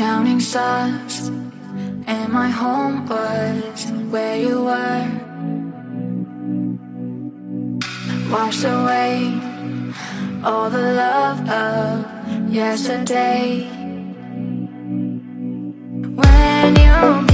counting stars, and my home was where you were. Washed away all the love of yesterday. When you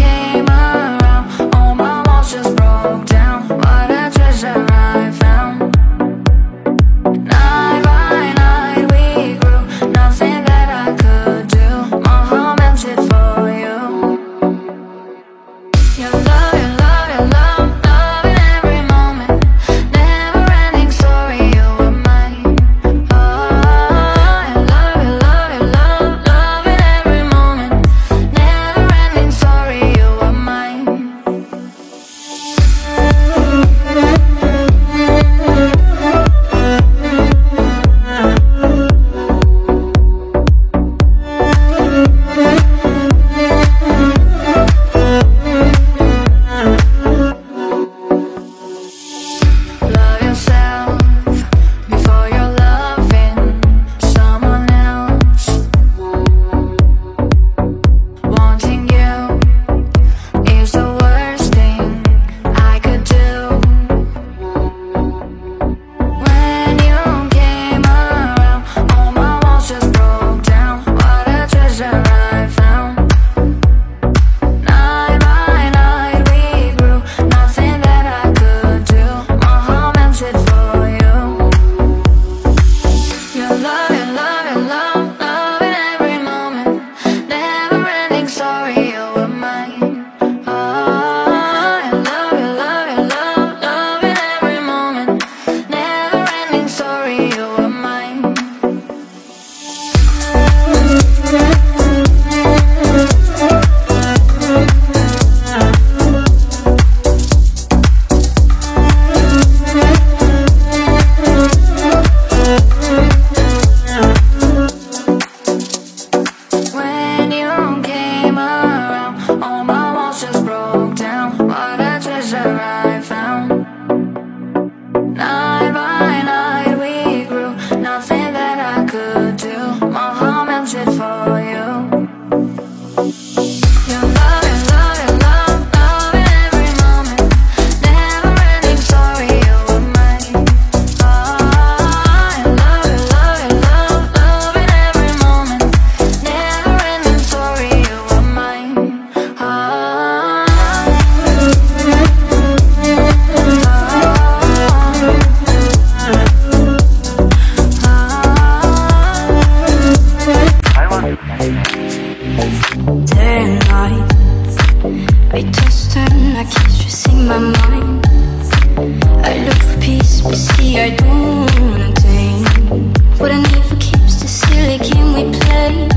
What I need for keeps the silly game we play,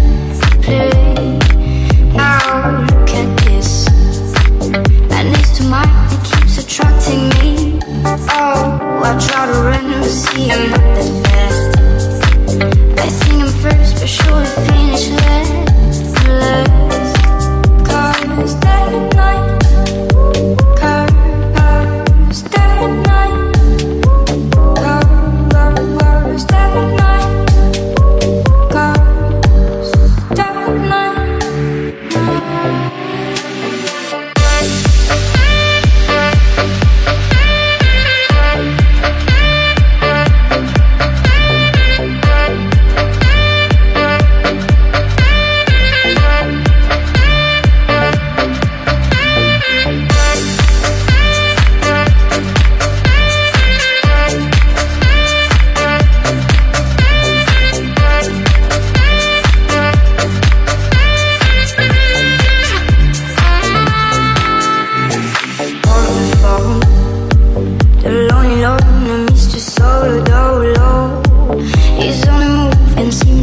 play. Now look at this. That next to mine, it keeps attracting me. Oh, I try to run, but see I'm not that fast. I think I'm first, but surely finish last.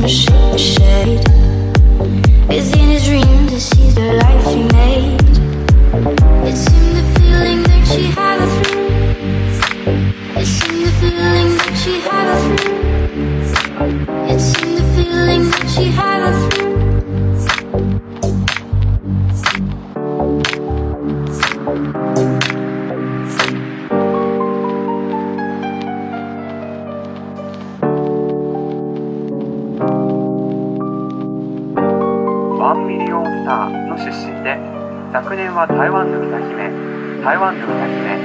shade. in his dreams, to see the life he made. ワンミリオンスターの出身で昨年は台湾の歌姫台湾の歌姫。